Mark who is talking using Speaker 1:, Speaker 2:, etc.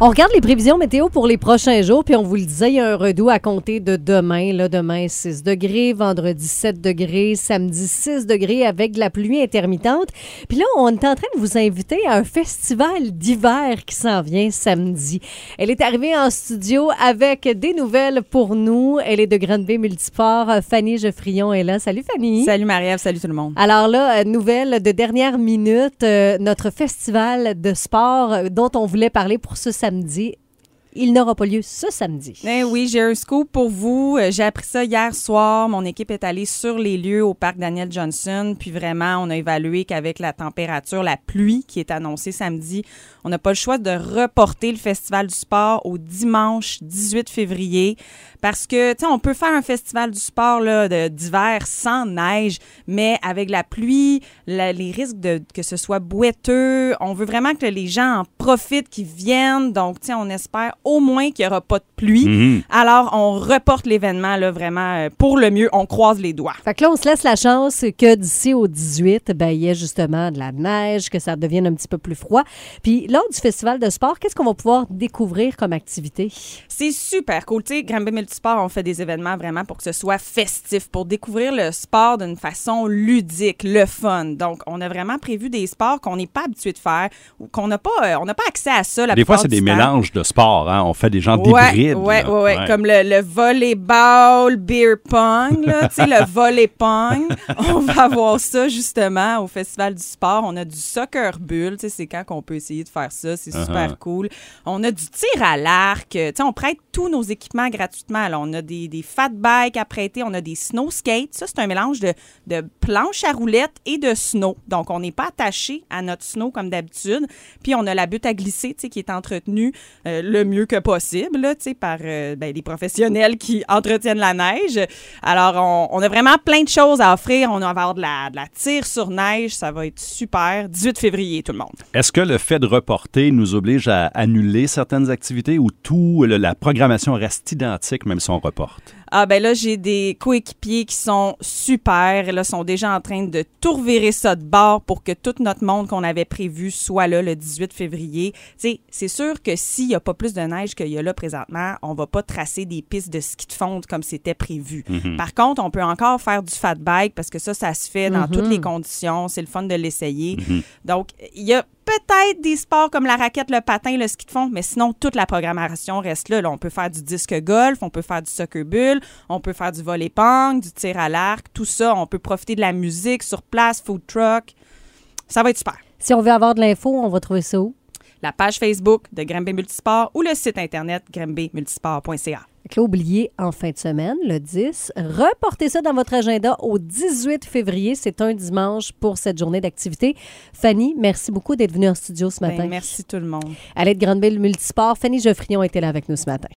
Speaker 1: On regarde les prévisions météo pour les prochains jours, puis on vous le disait, il y a un redout à compter de demain. Là, demain, 6 degrés, vendredi 7 degrés, samedi 6 degrés avec de la pluie intermittente. Puis là, on est en train de vous inviter à un festival d'hiver qui s'en vient samedi. Elle est arrivée en studio avec des nouvelles pour nous. Elle est de Grande Bay Multisport. Fanny Geoffrion est là. Salut Fanny.
Speaker 2: Salut Marie-Ève, salut tout le monde.
Speaker 1: Alors là, euh, nouvelle de dernière minute, euh, notre festival de sport euh, dont on voulait parler pour ce samedi samedi il n'aura pas lieu ce samedi.
Speaker 2: Eh oui, j'ai un scoop pour vous. Euh, J'ai appris ça hier soir. Mon équipe est allée sur les lieux au parc Daniel Johnson. Puis vraiment, on a évalué qu'avec la température, la pluie qui est annoncée samedi, on n'a pas le choix de reporter le Festival du sport au dimanche 18 février. Parce que, tu sais, on peut faire un festival du sport d'hiver sans neige, mais avec la pluie, les risques de que ce soit boiteux, on veut vraiment que les gens en profitent, qu'ils viennent. Donc, tu sais, on espère au moins qu'il n'y aura pas de pluie.
Speaker 3: Mhm.
Speaker 2: Alors, on reporte l'événement là vraiment euh, pour le mieux. On croise les doigts.
Speaker 1: Fait que là, on se laisse la chance que d'ici au 18, ben, il y ait justement de la neige, que ça devienne un petit peu plus froid. Puis, lors du festival de sport, qu'est-ce qu'on va pouvoir découvrir comme activité?
Speaker 2: C'est super cool. Tu sais, Granby Multisport, on fait des événements vraiment pour que ce soit festif, pour découvrir le sport d'une façon ludique, le fun. Donc, on a vraiment prévu des sports qu'on n'est pas habitué de faire ou qu'on n'a pas, euh, on n'a pas accès à ça. La
Speaker 3: Des fois, c'est des
Speaker 2: temps.
Speaker 3: mélanges de sports. Hein? On fait des genres
Speaker 2: Ouais,
Speaker 3: d'hybrides.
Speaker 2: ouais,
Speaker 3: là.
Speaker 2: ouais, ouais, comme le, le volleyball, beer pong, là, tu sais, le volley pong. On va avoir ça justement au Festival du sport. On a du soccer bull, tu sais, c'est quand qu'on peut essayer de faire ça, c'est super
Speaker 3: Uh-huh.
Speaker 2: cool. On a du tir à l'arc, tu sais, on prête tous nos équipements gratuitement. Là. On a des, des fat bikes à prêter, on a des snow skates. Ça, c'est un mélange de, de planches à roulettes et de snow. Donc, on n'est pas attaché à notre snow comme d'habitude. Puis, on a la butte à glisser, tu sais, qui est entretenue euh, le mieux que possible, là, par euh, ben, les professionnels qui entretiennent la neige. Alors, on, on a vraiment plein de choses à offrir. On va avoir de la, de la tire sur neige. Ça va être super. 18 février, tout le monde.
Speaker 3: Est-ce que le fait de reporter nous oblige à annuler certaines activités ou tout le- la programmation reste identique même si on reporte?
Speaker 2: Ah ben là, j'ai des coéquipiers qui sont super. Là, sont déjà en train de tout revirer ça de bord pour que tout notre monde qu'on avait prévu soit là le 18 février. C'est sûr que s'il n'y a pas plus de neige qu'il y a là présentement, on va pas tracer des pistes de ski de fonte comme c'était prévu. Par contre, on peut encore faire du fat bike parce que ça, ça se fait dans toutes les conditions. C'est le fun de l'essayer. Donc, il y a peut-être des sports comme la raquette, le patin, le ski de fond, mais sinon, toute la programmation reste là. Là, on peut faire du disque golf, on peut faire du soccer bull, on peut faire du volley pong, du tir à l'arc, tout ça. On peut profiter de la musique sur place, food truck. Ça va être super.
Speaker 1: Si on veut avoir de l'info, on va trouver ça où?
Speaker 2: La page Facebook de Granby Multisport ou le site internet
Speaker 1: là, oubliez en fin de semaine, le 10. Reportez ça dans votre agenda au 18 février. C'est un dimanche pour cette journée d'activité. Fanny, merci beaucoup d'être venue en studio ce matin.
Speaker 2: Ben, merci tout le monde.
Speaker 1: À l'aide de Grande Ville Multisport, Fanny Geoffrion était là avec nous ce matin.